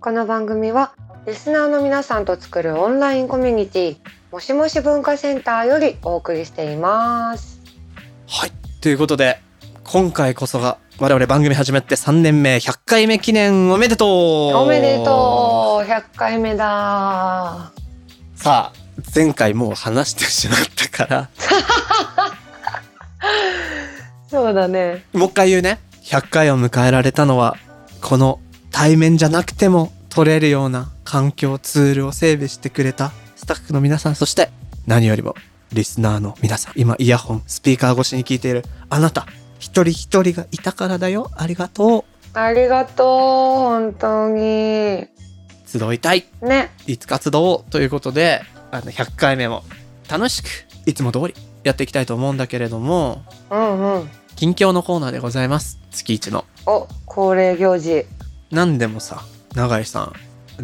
この番組はリスナーの皆さんと作るオンラインコミュニティもしもし文化センターよりお送りしています。はい。ということで今回こそが我々番組始めて3年目100回目記念おめでとう。おめでとう。100回目だ。さあ前回もう話してしまったから。そうだね。もう一回言うね。100回を迎えられたのは、この対面じゃなくても取れるような環境ツールを整備してくれたスタッフの皆さん、そして何よりもリスナーの皆さん、今イヤホン、スピーカー越しに聞いているあなた、一人一人がいたからだよ。ありがとう。ありがとう本当に集いたい。ねいつ活動ということで、あの100回目も楽しく、いつも通りやっていきたいと思うんだけれども、うんうん近況のコーナーでございます。月一の。お恒例行事なんでもさ、永井さん、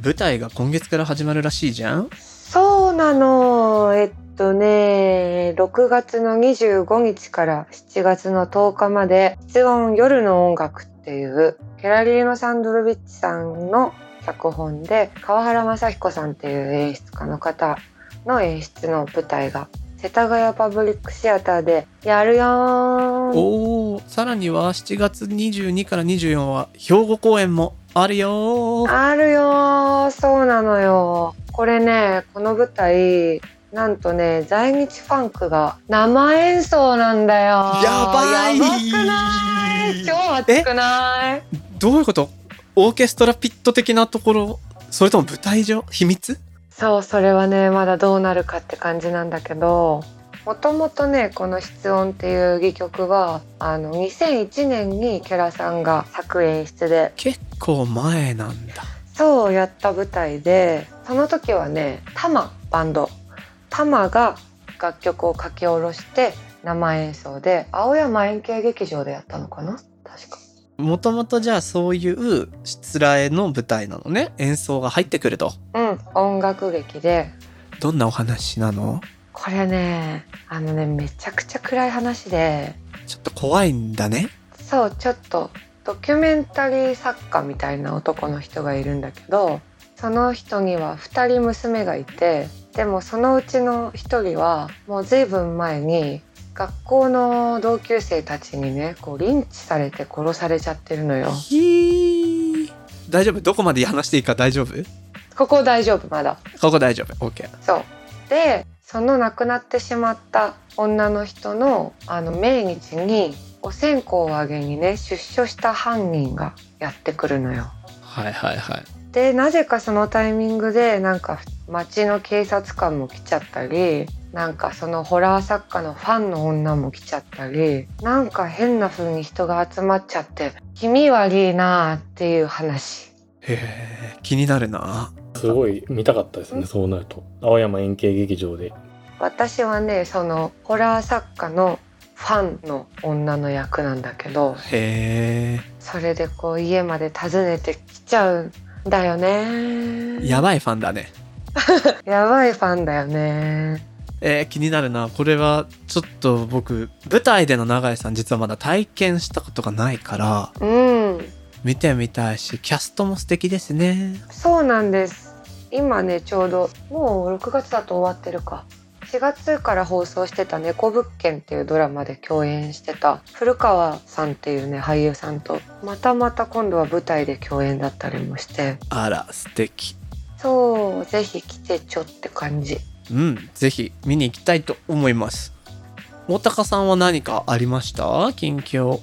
舞台が今月から始まるらしいじゃん？そうなの。えっとね6月の25日から7月の10日まで「室温夜の音楽」っていうケラリーノ・サンドロビッチさんの脚本で川原正彦さんっていう演出家の方の演出の舞台が世田谷パブリックシアターでやるよー、さらには7月22から24は兵庫公演もあるよ。ー。あるよ。ーそうなのよ。これねこの舞台なんとね在日ファンクが生演奏なんだよ。やばい。やばくない？超熱くない？どういうこと？オーケストラピット的なところ？それとも舞台上？秘密？そうそれはねまだどうなるかって感じなんだけどもともとねこの「室音」っていう戯曲はあの2001年にケラさんが作演出で結構前なんだ。そうやった舞台でその時はねタマバンドタマが楽曲を書き下ろして生演奏で青山円形劇場でやったのかな？確かもともとじゃあそういうしつらえの舞台なのね。演奏が入ってくると。うん音楽劇でどんなお話なの？これねあのねめちゃくちゃ暗い話でちょっと怖いんだね。そうちょっとドキュメンタリー作家みたいな男の人がいるんだけどその人には2人娘がいてでもそのうちの1人はもう随分前に学校の同級生たちにねこうリンチされて殺されちゃってるのよ。大丈夫？どこまで話していいか大丈夫？ここ大丈夫まだ。ここ大丈夫。OK。そうでその亡くなってしまった女の人のあの命日にお線香をあげにね出所した犯人がやってくるのよ。はいはいはい。でなぜかそのタイミングでなんか町の警察官も来ちゃったりなんかそのホラー作家のファンの女も来ちゃったりなんか変な風に人が集まっちゃって気味悪いなあっていう話。へえ、気になるな。すごい見たかったですね、そうなると。青山円形劇場で。私はねそのホラー作家のファンの女の役なんだけどへそれでこう家まで訪ねてきちゃうんだよえ。ねやばいファンだね。やばいファンだよねえー気になるな。これはちょっと僕、舞台での永井さん実はまだ体験したことがないから、うん見てみたいし、キャストも素敵ですね。そうなんです今ねちょうどもう6月だと終わってるか4月から放送してた「猫物件」っていうドラマで共演してた古川さんっていうね俳優さんとまたまた今度は舞台で共演だったりもしてあら、素敵。そうぜひ来てちょって感じうん、ぜひ見に行きたいと思います。大高さんは何かありました？近況。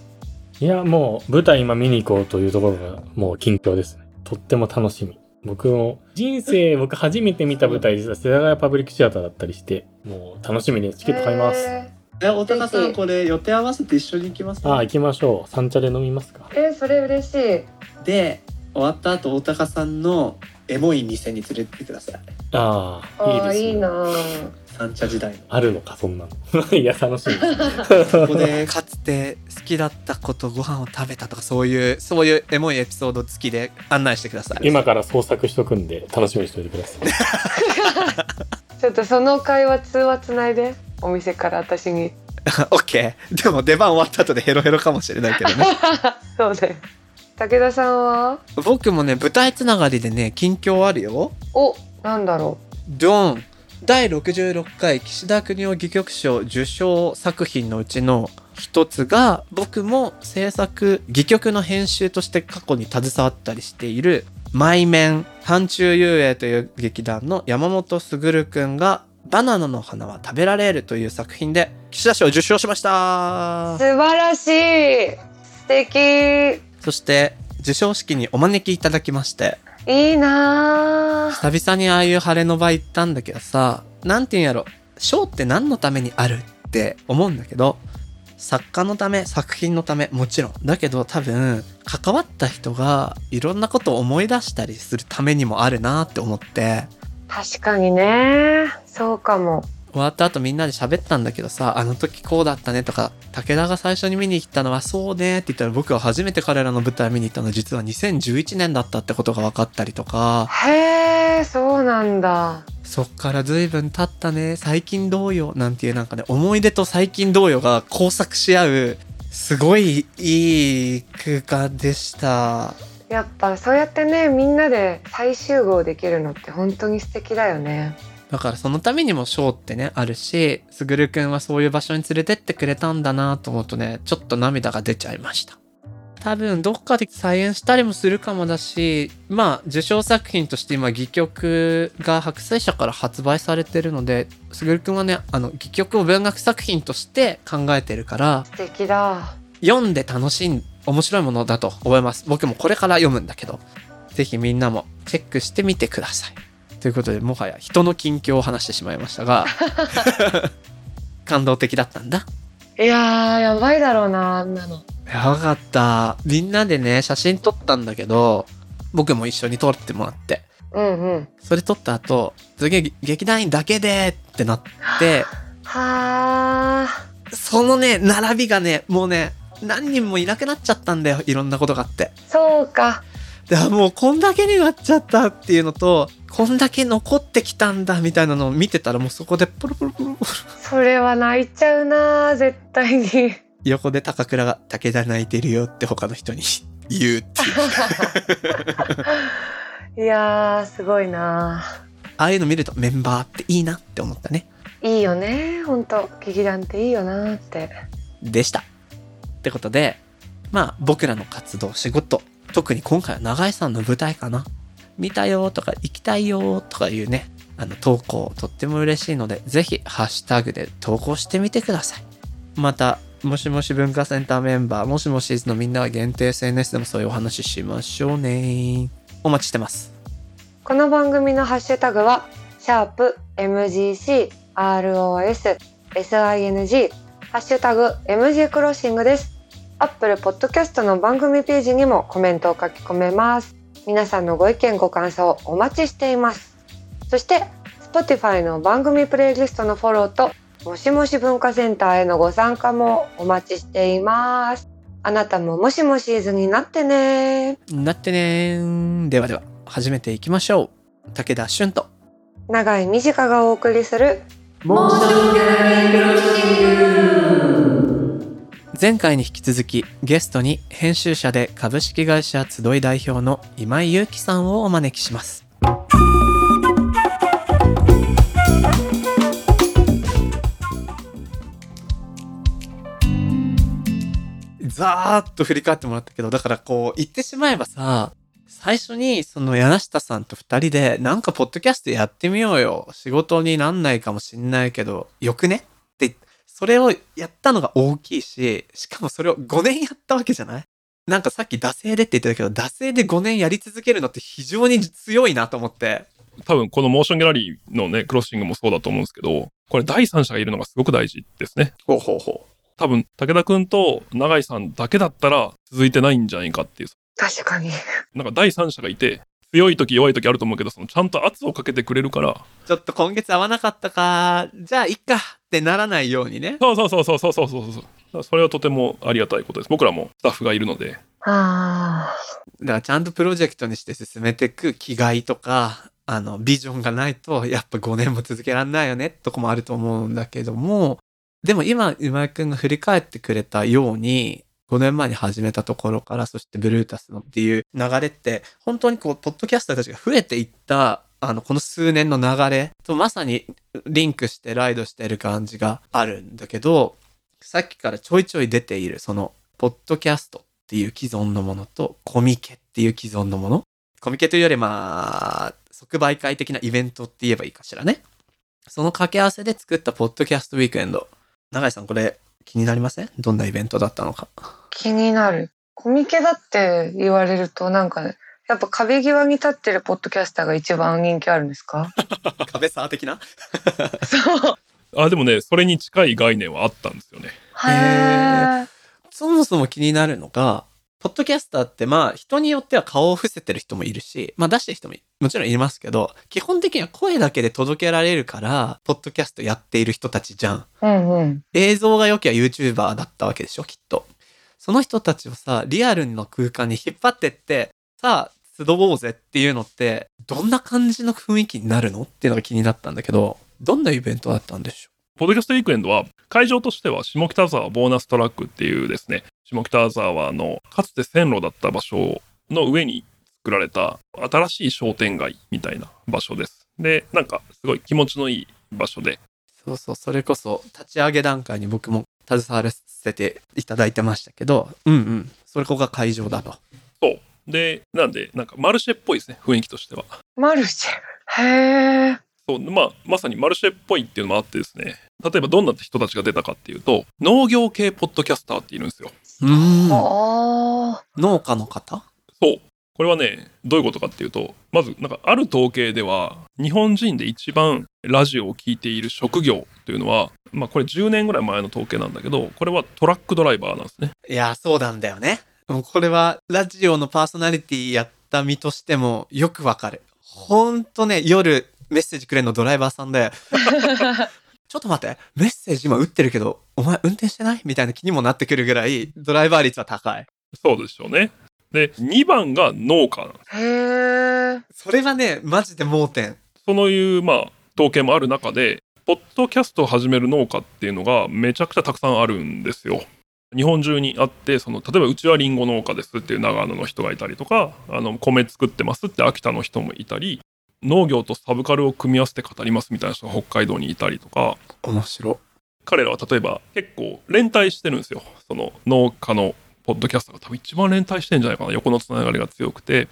いや、もう舞台今見に行こうというところがもう近況ですね。とっても楽しみ。僕も人生僕初めて見た舞台実は世田谷パブリックシアターだったりして、もう楽しみです。チケット買います。へえ、大高さんこれ予定合わせて一緒に行きますああ、行きましょう。三茶で飲みますか。ーえーそれ嬉しいで、終わった後大高さんのエモい店に連れてってください。ああ、いいですね。いいなあ三茶時代の。あるのか、そんなの。いや、楽しみ。ここで かつて好きだった子とご飯を食べたとかそういうそういうエモいエピソード付きで案内してください今から創作しとくんで、楽しみにしておいてください。ちょっとその会話通話つないでお店から私にオッケーでも出番終わった後でヘロヘロかもしれないけどねそうね武田さんは？僕もね舞台つながりでね近況あるよ。おなんだろドン第66回岸田国夫戯曲賞受賞作品のうちの一つが僕も制作戯曲の編集として過去に携わったりしている「毎面範中遊泳」という劇団の山本卓くんが「バナナの花は食べられる」という作品で岸田賞を受賞しました。う素晴らしい。素敵そして授賞式にお招きいただきましていいなぁ久々にああいう晴れの場行ったんだけどさ、なんて言うんやろ、賞って何のためにあるって思うんだけど、作家のため、作品のため、もちろん。だけど多分、関わった人がいろんなことを思い出したりするためにもあるなって思って、確かにね。そうかも終わった後みんなで喋ったんだけどさ、あの時こうだったねとか、武田が最初に見に行ったのはそうねって言ったら僕は初めて彼らの舞台見に行ったのは実は2011年だったってことが分かったりとか、へえそうなんだ。そっから随分経ったね、最近どうよ、なんていうなんかね、思い出と最近どうよが交錯し合う、すごいいい空間でした。やっぱそうやってねみんなで再集合できるのって本当に素敵だよねだからそのためにもショーってね、あるし、すぐるくんはそういう場所に連れてってくれたんだなと思うとね、ちょっと涙が出ちゃいました。多分どっかで再演したりもするかもだし、まあ受賞作品として今戯曲が白水社から発売されてるので、すぐるくんはね、あの戯曲を文学作品として考えてるから、素敵だ読んで楽しい、面白いものだと思います。僕もこれから読むんだけど、ぜひみんなもチェックしてみてください。ということで、もはや人の近況を話してしまいましたが、感動的だったんだ。いやーやばいだろうなあんなのやばかった。みんなでね、写真撮ったんだけど、僕も一緒に撮ってもらって。うんうんそれ撮った後、次劇団員だけでってなって、はあそのね、並びがね、もうね、何人もいなくなっちゃったんだよ。いろんなことがあって。そうかでもうこんだけになっちゃったっていうのと、こんだけ残ってきたんだみたいなのを見てたらもうそこでポロポロポロポロ。それは泣いちゃうな絶対に横で高倉が武田泣いてるよって他の人に 言うっていう。いやーすごいなああいうの見るとメンバーっていいなって思ったね。いいよねほんと劇団っていいよなってでした。ってことで、まあ僕らの活動、仕事、特に今回は長井さんの舞台かな。見たよとか行きたいよとかいうね、あの投稿とっても嬉しいので、ぜひハッシュタグで投稿してみてください。また、もしもし文化センターメンバー、もしもしーずのみんなは限定 SNS でもそういうお話ししましょうね。お待ちしてます。この番組のハッシュタグはシャープ MGC ROS SING ハッシュタグ MG クロッシングです。Apple Podcast の番組ページにもコメントを書き込めます。皆さんのご意見ご感想お待ちしています。そして Spotify の番組プレイリストのフォローともしもし文化センターへのご参加もお待ちしています。あなたももしもしーずになってねなってねーではでは、始めていきましょう。武田俊と。長井美智香がお送りする前回に引き続きゲストに編集者で株式会社集い代表の今井祐樹さんをお招きします。ざーっと振り返ってもらったけどだからこう言ってしまえばさ最初にその柳下さんと二人でなんかポッドキャストやってみようよ。仕事になんないかもしんないけどよくね？それをやったのが大きいし、しかもそれを5年やったわけじゃない？なんかさっき惰性でって言ってたけど、惰性で5年やり続けるのって非常に強いなと思って。多分このモーションギャラリーのね、クロッシングもそうだと思うんですけど、これ第三者がいるのがすごく大事ですね。ほうほうほ多分、武田くんと永井さんだけだったら続いてないんじゃないかっていう。確かになんか第三者がいて、強い時弱い時あると思うけど、そのちゃんと圧をかけてくれるから、ちょっと今月合わなかったか、じゃあいっかってならないようにね。そうそうそうそうそうそうそうそう。だからそれはとてもありがたいことです。僕らもスタッフがいるので。あだからちゃんとプロジェクトにして進めていく気概とか、あの、ビジョンがないと、やっぱ5年も続けられないよね、とこもあると思うんだけども、でも今、今井くんが振り返ってくれたように、5年前に始めたところから、そしてブルータスのっていう流れって、本当にこう、ポッドキャスターたちが増えていった、あの、この数年の流れとまさにリンクしてライドしてる感じがあるんだけど、さっきからちょいちょい出ている、その、ポッドキャストっていう既存のものと、コミケっていう既存のもの。コミケというより、まあ、即売会的なイベントって言えばいいかしらね。その掛け合わせで作ったポッドキャストウィークエンド。永井さん、これ気になりません？どんなイベントだったのか。気になる。コミケだって言われるとなんか、ねやっぱ壁際に立ってるポッドキャスターが一番人気あるんですか？壁沢的な？そう。あ、でもね、それに近い概念はあったんですよね。へえ。そもそも気になるのが、ポッドキャスターってまあ人によっては顔を伏せてる人もいるし、まあ出してる人ももちろんいますけど、基本的には声だけで届けられるから、ポッドキャストやっている人たちじゃん。うんうん。映像が良きゃ YouTuber だったわけでしょ、きっと。その人たちをさ、リアルの空間に引っ張ってって、さあ、集おうぜっていうのって、どんな感じの雰囲気になるのっていうのが気になったんだけど、どんなイベントだったんでしょうポッドキャストウィークエンドは、会場としては下北沢ボーナストラックっていうですね、下北沢のかつて線路だった場所の上に作られた新しい商店街みたいな場所です。で、なんかすごい気持ちのいい場所で、そうそう、それこそ立ち上げ段階に僕も携わらせていただいてましたけど、うんうん、それここが会場だと。そう。で、なんで、なんかマルシェっぽいですね、雰囲気としては。マルシェ？へえ。そう、まあ、まさにマルシェっぽいっていうのもあってですね、例えばどんな人たちが出たかっていうと、農業系ポッドキャスターっているんですよ。うーん。ああ。農家の方？そう。これはね、どういうことかっていうと、まず、なんかある統計では、日本人で一番ラジオを聞いている職業というのは、まあこれ10年ぐらい前の統計なんだけど、これはトラックドライバーなんですね。いや、そうなんだよね。もうこれは、ラジオのパーソナリティやった身としてもよくわかる。ほんとね、夜メッセージくれんのドライバーさんで、ちょっと待って、メッセージ今打ってるけど、お前運転してない？みたいな気にもなってくるぐらい、ドライバー率は高い。そうでしょうね。で、2番が農家なんです。へえ。それはね、マジで盲点。そういう、まあ、統計もある中で、ポッドキャストを始める農家っていうのがめちゃくちゃたくさんあるんですよ。日本中にあって、その、例えばうちはリンゴ農家ですっていう長野の人がいたりとか、あの、米作ってますって秋田の人もいたり、農業とサブカルを組み合わせて語りますみたいな人が北海道にいたりとか、面白。彼らは例えば結構連帯してるんですよ。その農家のポッドキャストが多分一番連帯してんじゃないかな。横のつながりが強くて。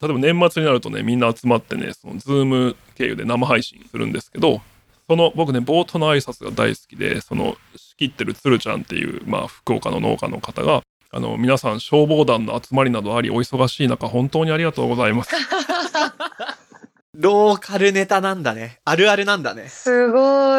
例えば年末になるとね、みんな集まってね、そのズーム経由で生配信するんですけど、その僕ね、冒頭の挨拶が大好きで、その仕切ってるつるちゃんっていう、まあ、福岡の農家の方が、あの、皆さん消防団の集まりなどあり、お忙しい中、本当にありがとうございます。ローカルネタなんだね。あるあるなんだね。すご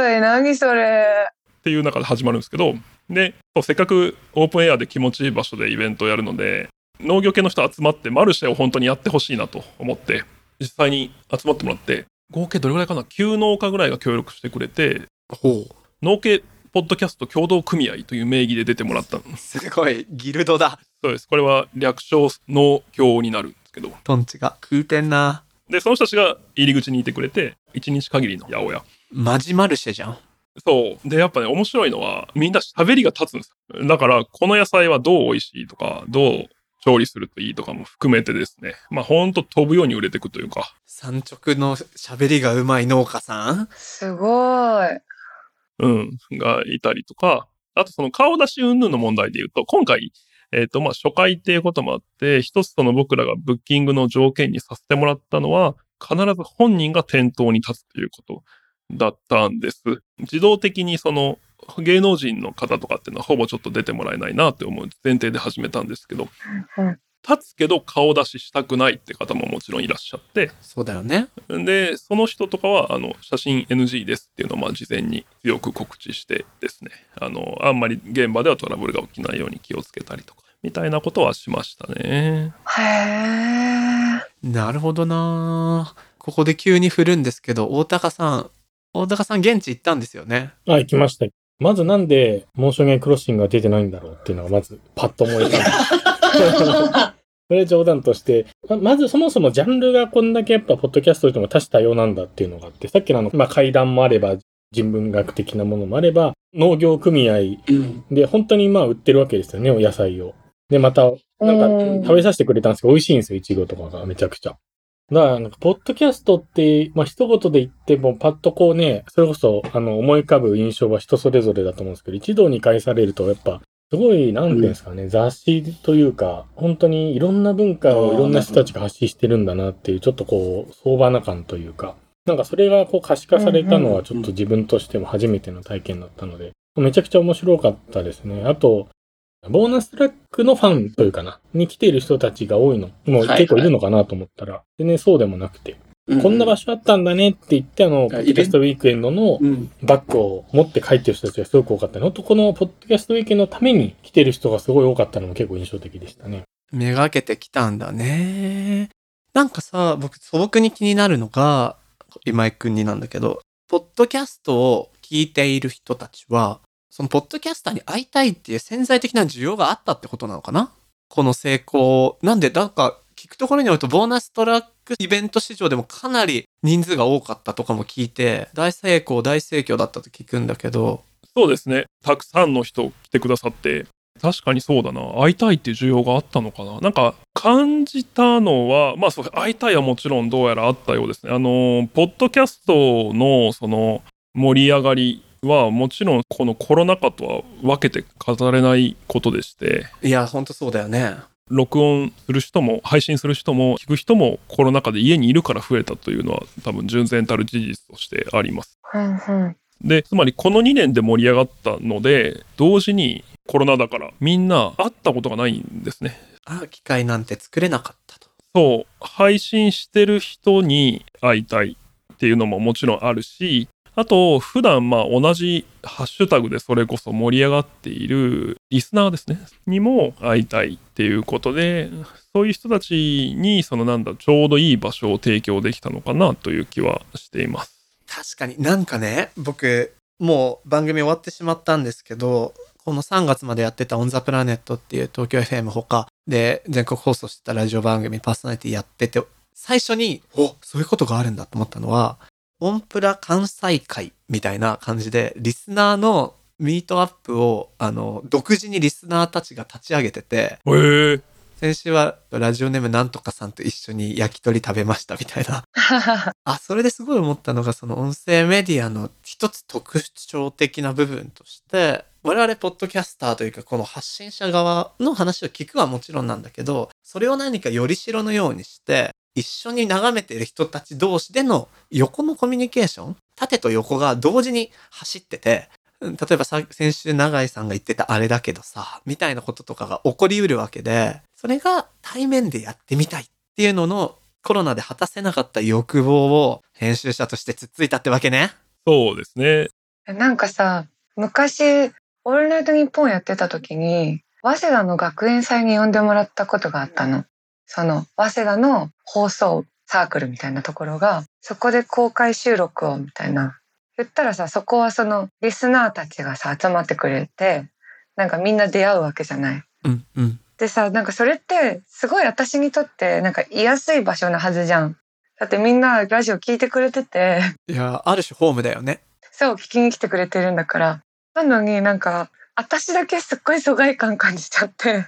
い。何それ。っていう中で始まるんですけど、で、そうせっかくオープンエアで気持ちいい場所でイベントをやるので、農業系の人集まってマルシェを本当にやってほしいなと思って、実際に集まってもらって、合計どれぐらいかな ?9 農家ぐらいが協力してくれて、ほう。農系ポッドキャスト協同組合という名義で出てもらったんです。すごい、ギルドだ。そうです。これは略称農協になるんですけど。トンチが。食うてんな。で、その人たちが入り口にいてくれて、1日限りの八百屋。マジマルシェじゃん。そう。で、やっぱね、面白いのは、みんな喋りが立つんですよ。だから、この野菜はどう美味しいとか、どう調理するといいとかも含めてですね、まあ、ほんと飛ぶように売れていくというか、産直の喋りがうまい農家さん？すごい。うん、がいたりとか、あとその顔出し云々の問題で言うと、今回、えっ、と、まあ、初回っていうこともあって、一つその僕らがブッキングの条件にさせてもらったのは、必ず本人が店頭に立つということだったんです。自動的にその芸能人の方とかっていうのはほぼちょっと出てもらえないなって思う前提で始めたんですけど、うん立つけど顔出ししたくないって方ももちろんいらっしゃって、そうだよね。で、その人とかは、あの、写真 NG ですっていうのを、まあ、事前に強く告知してですね、あの、あんまり現場ではトラブルが起きないように気をつけたりとか、みたいなことはしましたね。へえ。なるほどなここで急に振るんですけど、大高さん、大高さん現地行ったんですよね。あ、行きました。まずなんで、モーションゲークロッシングが出てないんだろうっていうのがまずパッと思い浮かんで。これ冗談として、ままずそもそもジャンルがこんだけやっぱポッドキャストでも多種多様なんだっていうのがあって、さっきのあの、まあ、階段もあれば、人文学的なものもあれば、農業組合で本当にまあ売ってるわけですよね、お野菜を。で、また、なんか食べさせてくれたんですけど、美味しいんですよ、いちごとかがめちゃくちゃ。だから、なんか、ポッドキャストって、まあ、一言で言っても、パッとこうね、それこそ、あの、思い浮かぶ印象は人それぞれだと思うんですけど、一堂に会されると、やっぱ、すごい、なんていうんですかね、雑誌というか、本当にいろんな文化をいろんな人たちが発信してるんだなっていう、ちょっとこう、相場な感というか、なんかそれがこう可視化されたのはちょっと自分としても初めての体験だったので、めちゃくちゃ面白かったですね。あと、ボーナストラックのファンというかな、に来ている人たちが多いの、もう結構いるのかなと思ったら、全然そうでもなくて、こんな場所あったんだねって言って、あの、ポッドキャストウィークエンドのうん。バッグを持って帰ってる人たちがすごく多かったね。ほんとこのポッドキャストウィークエンドのために来てる人がすごい多かったのも結構印象的でしたね。めがけてきたんだね。なんかさ、僕、素朴に気になるのが、今井くんになんだけど、ポッドキャストを聞いている人たちは、そのポッドキャスターに会いたいっていう潜在的な需要があったってことなのかな？この成功。なんで、なんか、聞くところによると、ボーナストラックイベント市場でもかなり人数が多かったとかも聞いて、大成功、大盛況だったと聞くんだけど、そうですね。たくさんの人来てくださって、確かにそうだな。会いたいっていう需要があったのかな。なんか感じたのは、まあそう、会いたいはもちろんどうやらあったようですね。あの、ポッドキャストのその盛り上がりはもちろんこのコロナ禍とは分けて語れないことでして、いや、ほんとそうだよね。録音する人も配信する人も聞く人もコロナ禍で家にいるから増えたというのは多分純然たる事実としてあります。うんうんで、つまりこの2年で盛り上がったので、同時にコロナだからみんな会ったことがないんですね。会う機会なんて作れなかったと。そう、配信してる人に会いたいっていうのももちろんあるし、あと、普段まあ同じハッシュタグでそれこそ盛り上がっているリスナーですね、にも会いたいっていうことで、そういう人たちにそのなんだ、ちょうどいい場所を提供できたのかなという気はしています。確かになんかね、僕、もう番組終わってしまったんですけど、この3月までやってたオンザプラネットっていう東京 FM 他で全国放送してたラジオ番組パーソナリティやってて、最初に、おそういうことがあるんだと思ったのは、オンプラ関西会みたいな感じで、リスナーのミートアップを、あの、独自にリスナーたちが立ち上げてて、へえ。先週はラジオネームなんとかさんと一緒に焼き鳥食べましたみたいな。あ、それですごい思ったのが、その音声メディアの一つ特徴的な部分として、我々ポッドキャスターというか、この発信者側の話を聞くはもちろんなんだけど、それを何かよりしろのようにして、一緒に眺めている人たち同士での横のコミュニケーション縦と横が同時に走ってて、うん例えばさ、先週永井さんが言ってたあれだけどさ、みたいなこととかが起こりうるわけで、それが対面でやってみたいっていうののコロナで果たせなかった欲望を編集者としてつっついたってわけね。そうですね。なんかさ昔「オールナイトニッポン」やってた時に早稲田の学園祭に呼んでもらったことがあったの。その早稲田の放送サークルみたいなところがそこで公開収録をみたいな言ったらさそこはそのリスナーたちがさ集まってくれてなんかみんな出会うわけじゃない。うんうん。でさなんかそれってすごい私にとってなんか居やすい場所なはずじゃん。だってみんなラジオ聞いてくれてていや、ある種ホームだよね。そう聞きに来てくれてるんだからなのになんか私だけすっごい疎外感感じちゃって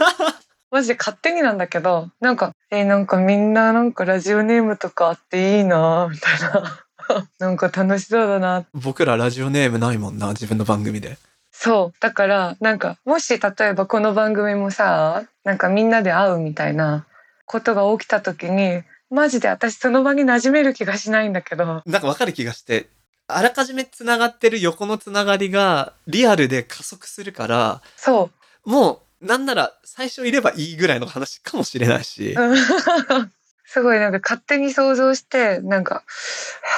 マジで勝手になんだけどなんかえーなんかみんななんかラジオネームとかあっていいなみたいな。なんか楽しそうだな。僕らラジオネームないもんな、自分の番組で。そう。だからなんかもし例えばこの番組もさなんかみんなで会うみたいなことが起きた時にマジで私その場に馴染める気がしないんだけど。なんかわかる気がして、あらかじめ繋がってる横の繋がりがリアルで加速するから、そう。もう、なんなら最初いればいいぐらいの話かもしれないし。うん すごいなんか勝手に想像してなんか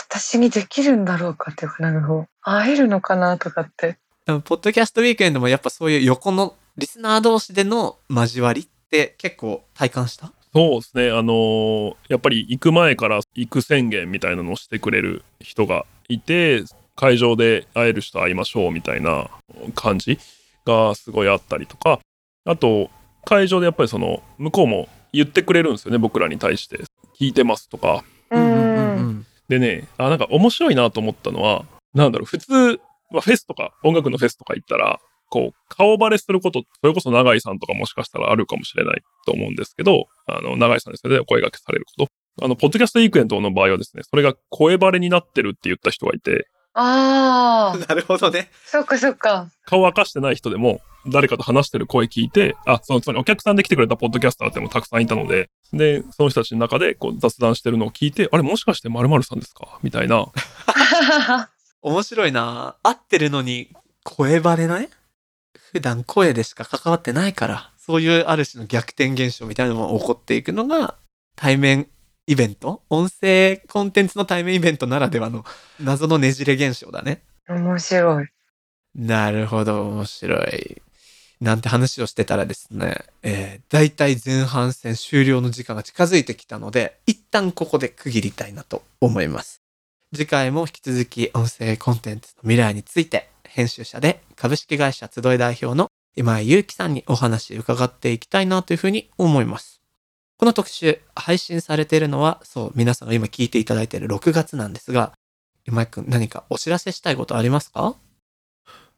私にできるんだろうかっていうかなんかこう会えるのかなとかってでもポッドキャストウィークエンドもやっぱそういう横のリスナー同士での交わりって結構体感した？そそうですね。あのーやっぱり行く前から行く宣言みたいなのをしてくれる人がいて、会場で会える人会いましょうみたいな感じがすごいあったりとか、あと、会場でやっぱりその、向こうも言ってくれるんですよね、僕らに対して。聞いてますとか。でね、あ、なんか面白いなと思ったのは、なんだろう、普通、まあ、フェスとか、音楽のフェスとか行ったら、こう、顔バレすること、それこそ永井さんとかもしかしたらあるかもしれないと思うんですけど、あの、永井さんですよね、お声掛けされること。あの、ポッドキャストウィークエンドの場合はですね、それが声バレになってるって言った人がいて、ああ、なるほどね。そっかそっか。顔明かしてない人でも、誰かと話してる声聞いて、あ、その、つまりお客さんで来てくれたポッドキャスターってもたくさんいたので、で、その人たちの中でこう雑談してるのを聞いて、あれもしかして〇〇さんですか？みたいな、面白いな。合ってるのに声バレない？普段声でしか関わってないから、そういうある種の逆転現象みたいなのが起こっていくのが対面イベント？音声コンテンツの対面イベントならではの謎のねじれ現象だね。面白い。なるほど、面白い。なんて話をしてたらですね、えー、大体前半戦終了の時間が近づいてきたので、一旦ここで区切りたいなと思います。次回も引き続き音声コンテンツの未来について、編集者で株式会社集い代表の今井祐樹さんにお話伺っていきたいなというふうに思います。この特集、配信されているのは、そう、皆さんが今聞いていただいている6月なんですが、今井くん何かお知らせしたいことありますか？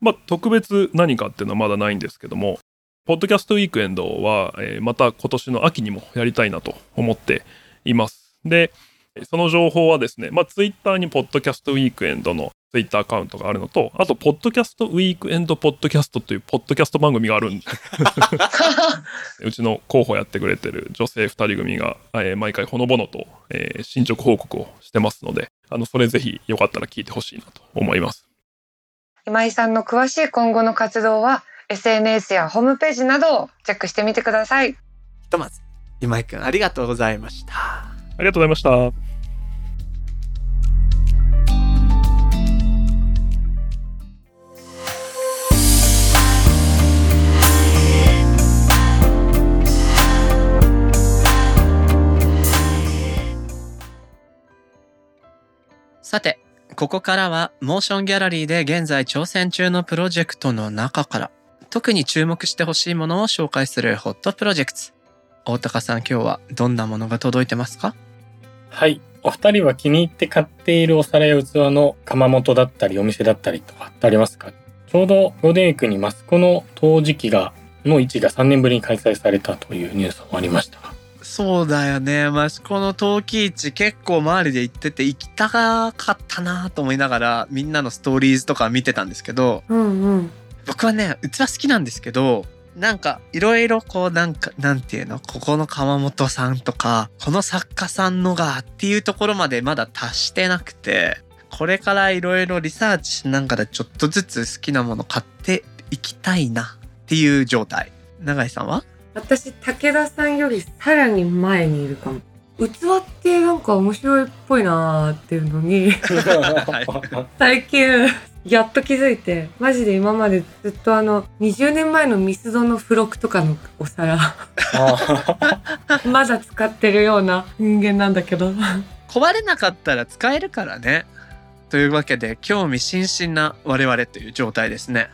まあ、特別何かっていうのはまだないんですけども、ポッドキャストウィークエンドは、えーまた今年の秋にもやりたいなと思っています。で、その情報はですね、まあ、ツイッターにポッドキャストウィークエンドのツイッターアカウントがあるのと、あと、ポッドキャストウィークエンドポッドキャストというポッドキャスト番組があるん うちの候補やってくれてる女性2人組が、えー毎回ほのぼのと、えー進捗報告をしてますので、あの、それぜひよかったら聞いてほしいなと思います。今井さんの詳しい今後の活動は SNS やホームページなどをチェックしてみてください。ひとまず、今井くんありがとうございました。ありがとうございました。さて、ここからはモーションギャラリーで現在挑戦中のプロジェクトの中から特に注目してほしいものを紹介するホットプロジェクト。大高さん今日はどんなものが届いてますか？はい。お二人は気に入って買っているお皿や器の窯元だったりお店だったりとかってありますか？ちょうどゴールデンウィークにマスコの陶磁器がの市が3年ぶりに開催されたというニュースもありましたがそうだよね。益子の陶器市結構周りで行ってて行きたかったなと思いながらみんなのストーリーズとか見てたんですけど、うんうん。僕はね、器好きなんですけど、なんかいろいろこうなんか、なんていうの、ここの川本さんとか、この作家さんのがっていうところまでまだ達してなくて、これからいろいろリサーチしながらちょっとずつ好きなもの買っていきたいなっていう状態。永井さんは？私武田さんよりさらに前にいるかも。器ってなんか面白いっぽいなーっていうのに 最近やっと気づいてマジで今までずっとあの20年前のミスドの付録とかのお皿まだ使ってるような人間なんだけど壊れなかったら使えるからね。というわけで興味津々な我々という状態ですね。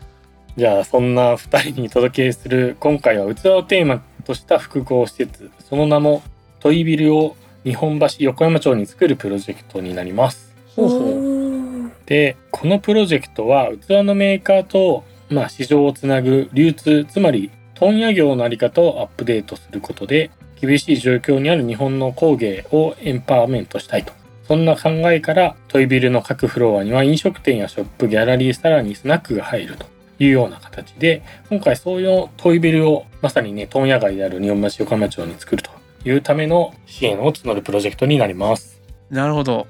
じゃあそんな2人に届けする今回は器をテーマとした複合施設その名もトイビルを日本橋横山町に作るプロジェクトになります。ほうほう。でこのプロジェクトは器のメーカーと、まあ、市場をつなぐ流通つまり問屋業のあり方をアップデートすることで厳しい状況にある日本の工芸をエンパワーメントしたいとそんな考えからトイビルの各フロアには飲食店やショップギャラリーさらにスナックが入るというような形で今回そういうトイビルをまさにね問屋街である日本橋横浜町に作るというための支援を募るプロジェクトになります。なるほど。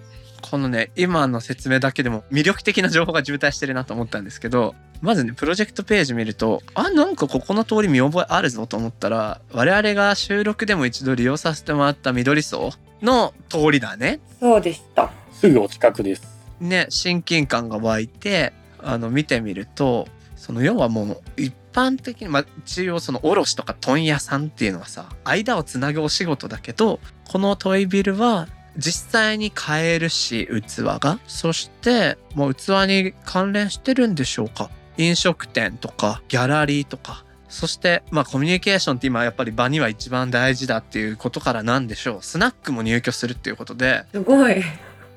このね、今の説明だけでも魅力的な情報が渋滞してるなと思ったんですけど、まずね、プロジェクトページ見ると、あ、なんかここの通り見覚えあるぞと思ったら、我々が収録でも一度利用させてもらった緑荘の通りだね。そうでしたすぐお近くです。ね、親近感が湧いて、あの、見てみると、その要はもう一般的に、まあ、一応その卸とか問屋さんっていうのはさ間をつなぐお仕事だけどこのトイビルは実際に買えるし器が。そしてもう器に関連してるんでしょうか。飲食店とかギャラリーとか。そしてまあコミュニケーションって今やっぱり場には一番大事だっていうことからなんでしょう。スナックも入居するっていうことで。すごい。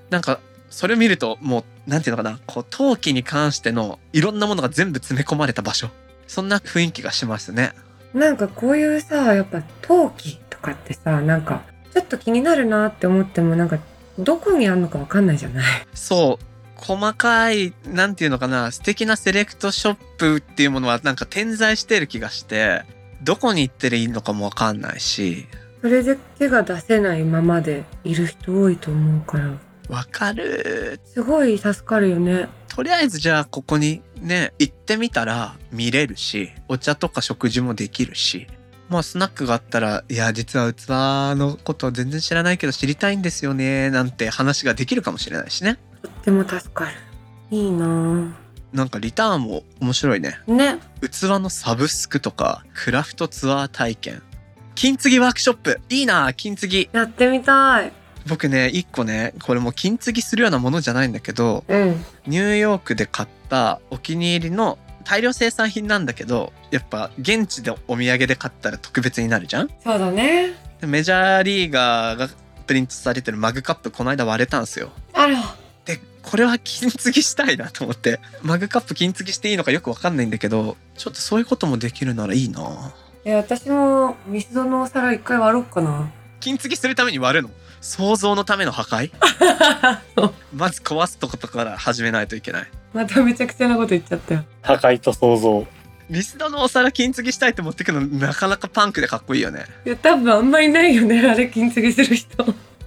なんかそれを見るともうなんていうのかな。こう陶器に関してのいろんなものが全部詰め込まれた場所。そんな雰囲気がしますね。なんかこういうさ、やっぱ陶器とかってさ、なんかちょっと気になるなって思ってもなんかどこにあるのかわかんないじゃない。そう。細かいなんていうのかな素敵なセレクトショップっていうものはなんか点在してる気がしてどこに行っていいのかもわかんないし。それで手が出せないままでいる人多いと思うから、わかる。すごい助かるよね。とりあえずじゃあここにね行ってみたら見れるしお茶とか食事もできるしまあスナックがあったらいや実は器のこと全然知らないけど知りたいんですよねなんて話ができるかもしれないしねとっても助かる。いいなぁ。なんかリターンも面白いねね。器のサブスクとかクラフトツアー体験金継ぎワークショップいいな金継ぎやってみたい。僕ね一個ねこれもう金継ぎするようなものじゃないんだけどうん。ニューヨークで買ったお気に入りの大量生産品なんだけどやっぱ現地でお土産で買ったら特別になるじゃん？そうだね。でメジャーリーガーがプリントされてるマグカップこの間割れたんですよあら。でこれは金継ぎしたいなと思ってマグカップ金継ぎしていいのかよくわかんないんだけどちょっとそういうこともできるならいいなえ、私もミスドのお皿一回割ろうかな。金継ぎするために割るの？想像のための破壊？まず壊すとことから始めないといけないまためちゃくちゃなこと言っちゃったよ。破壊と想像。ミスドのお皿金継ぎしたいって持ってくのなかなかパンクでかっこいいよねいや、多分あんまりないよね。あれ金継ぎする人。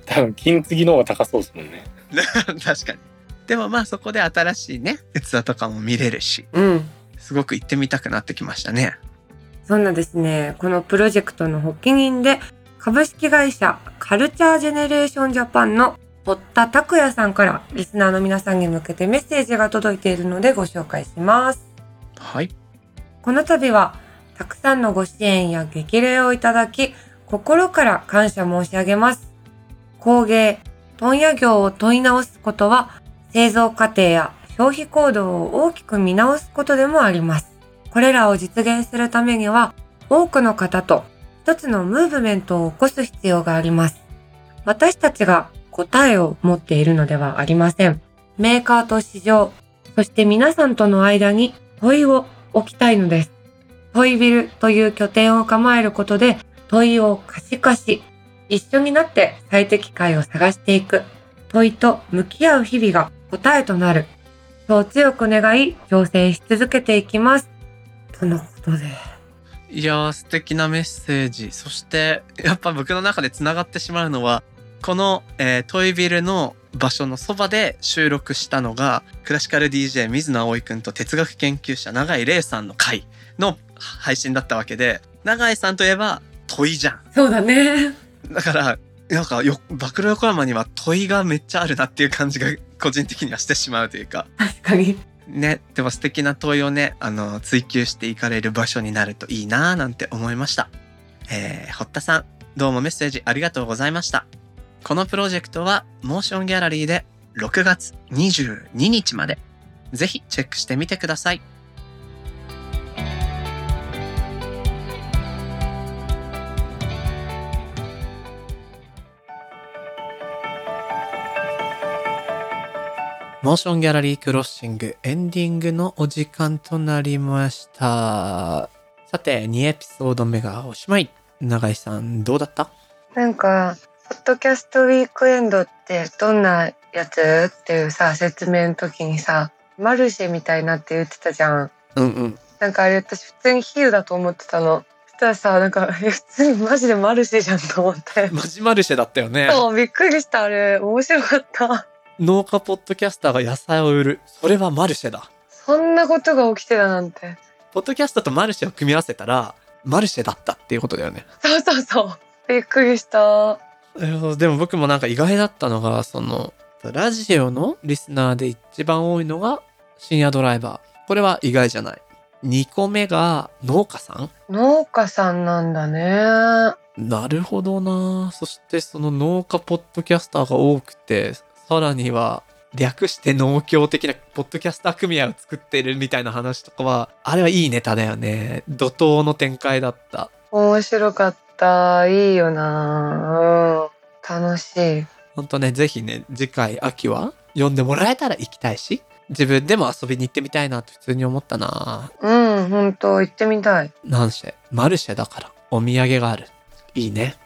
多分金継ぎの方が高そうですもんね。確かにでもまあそこで新しいね器とかも見れるしうん。すごく行ってみたくなってきましたねそんなですね、このプロジェクトの発起人で、株式会社カルチャージェネレーションジャパンの堀田拓也さんからリスナーの皆さんに向けてメッセージが届いているのでご紹介します。はいこの度は、たくさんのご支援や激励をいただき、心から感謝申し上げます。工芸、問屋業を問い直すことは、製造過程や消費行動を大きく見直すことでもあります。これらを実現するためには、多くの方と一つのムーブメントを起こす必要があります。私たちが答えを持っているのではありません。メーカーと市場、そして皆さんとの間に問いを置きたいのです。問いビルという拠点を構えることで問いを可視化し、一緒になって最適解を探していく。問いと向き合う日々が答えとなる。そう強く願い挑戦し続けていきます。とのことです。いやー素敵なメッセージそしてやっぱ僕の中でつながってしまうのはこの、えートイビルの場所のそばで収録したのがクラシカル DJ 水野葵くんと哲学研究者永井玲さんの回の配信だったわけで永井さんといえば問いじゃんそうだね。だからなんかよ暴露横山には問いがめっちゃあるなっていう感じが個人的にはしてしまうというか確かに。ね、でも素敵な問いをね、あの、追求していかれる場所になるといいなぁなんて思いました。えー、堀田さん、どうもメッセージありがとうございました。このプロジェクトは、モーションギャラリーで6月22日まで、ぜひチェックしてみてください。モーションギャラリークロッシングエンディングのお時間となりました。さて、2エピソード目がおしまい。永井さん、どうだった？なんか、ポッドキャストウィークエンドってどんなやつ？っていうさ、説明の時にさ、マルシェみたいなって言ってたじゃん。うんうん。なんかあれ私普通にヒールだと思ってたの。そしたらさ、なんか、え普通にマジでマルシェじゃんと思って。マジマルシェだったよね。そう、びっくりしたあれ。面白かった。農家ポッドキャスターが野菜を売る。それはマルシェだ。そんなことが起きてたなんて。ポッドキャストとマルシェを組み合わせたら、マルシェだったっていうことだよね。そうそうそう。びっくりした。えーでも僕もなんか意外だったのが、その、ラジオのリスナーで一番多いのが深夜ドライバー。これは意外じゃない。2個目が農家さん農家さんなんだね。なるほどなそしてその農家ポッドキャスターが多くて、さらには略して農協的なポッドキャスター組合を作ってるみたいな話とかは、あれはいいネタだよね。怒涛の展開だった。面白かった。いいよな。うん。楽しい。ほんとね、ぜひね、次回秋は読んでもらえたら行きたいし、自分でも遊びに行ってみたいなって普通に思ったなうん、本当行ってみたい。なんせ、マルシェだからお土産がある。いいね。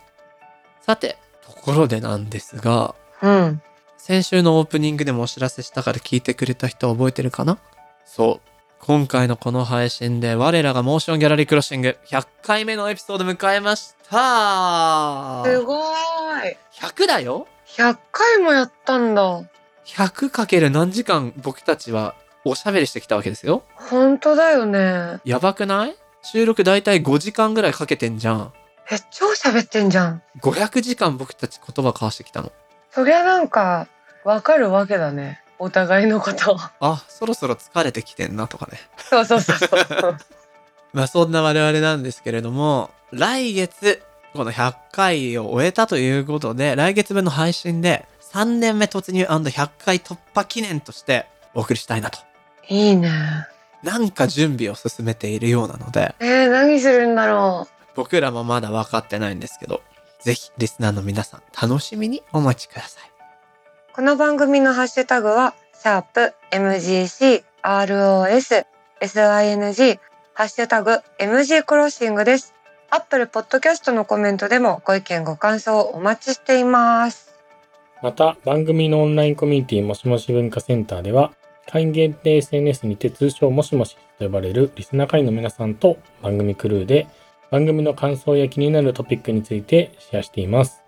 さて、ところでなんですが、うん。先週のオープニングでもお知らせしたから聞いてくれた人は覚えてるかな？そう。今回のこの配信で我らがモーションギャラリークロッシング100回目のエピソード迎えましたすごい。100だよ？100回もやったんだ。100かける何時間僕たちはおしゃべりしてきたわけですよ。本当だよね。やばくない？収録だいたい5時間ぐらいかけてんじゃん。え、超喋ってんじゃん。500時間僕たち言葉交わしてきたの。そりゃなんか、わかるわけだね。お互いのこと。あ、そろそろ疲れてきてんなとかね。そうそうそうそう。まあそんな我々なんですけれども、来月、この100回を終えたということで、来月分の配信で3年目突入 &100 回突破記念としてお送りしたいなと。いいね。なんか準備を進めているようなので、えー、何するんだろ僕らもまだ分かってないんですけど、ぜひリスナーの皆さん楽しみにお待ちください。この番組のハッシュタグは、シャープ MGC ROS SING ハッシュタグ MG クロッシングです。アップルポッドキャストのコメントでもご意見ご感想をお待ちしています。また、番組のオンラインコミュニティもしもし文化センターでは、会員限定 SNS にて通称もしもしと呼ばれるリスナー会員の皆さんと番組クルーで番組の感想や気になるトピックについてシェアしています。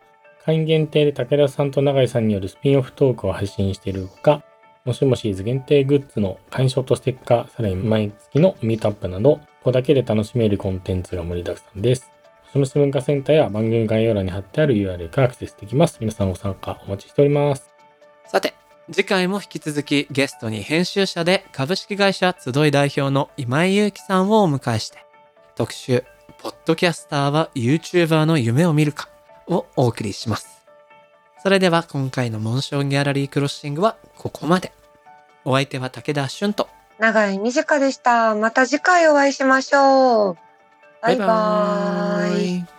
会員限定で武田さんと永井さんによるスピンオフトークを配信しているほか、もしもしーず限定グッズの会員証とステッカー、さらに毎月のミートアップなど、ここだけで楽しめるコンテンツが盛りだくさんです。もしもし文化センターや番組概要欄に貼ってある URL からアクセスできます。皆さんご参加お待ちしております。さて、次回も引き続きゲストに編集者で株式会社集い代表の今井祐樹さんをお迎えして、特集、ポッドキャスターは YouTuber の夢を見るかをお送りします。それでは今回のモンションギャラリークロッシングはここまで。お相手は武田俊と、長井美佳でした。また次回お会いしましょう。バイバーイ。イ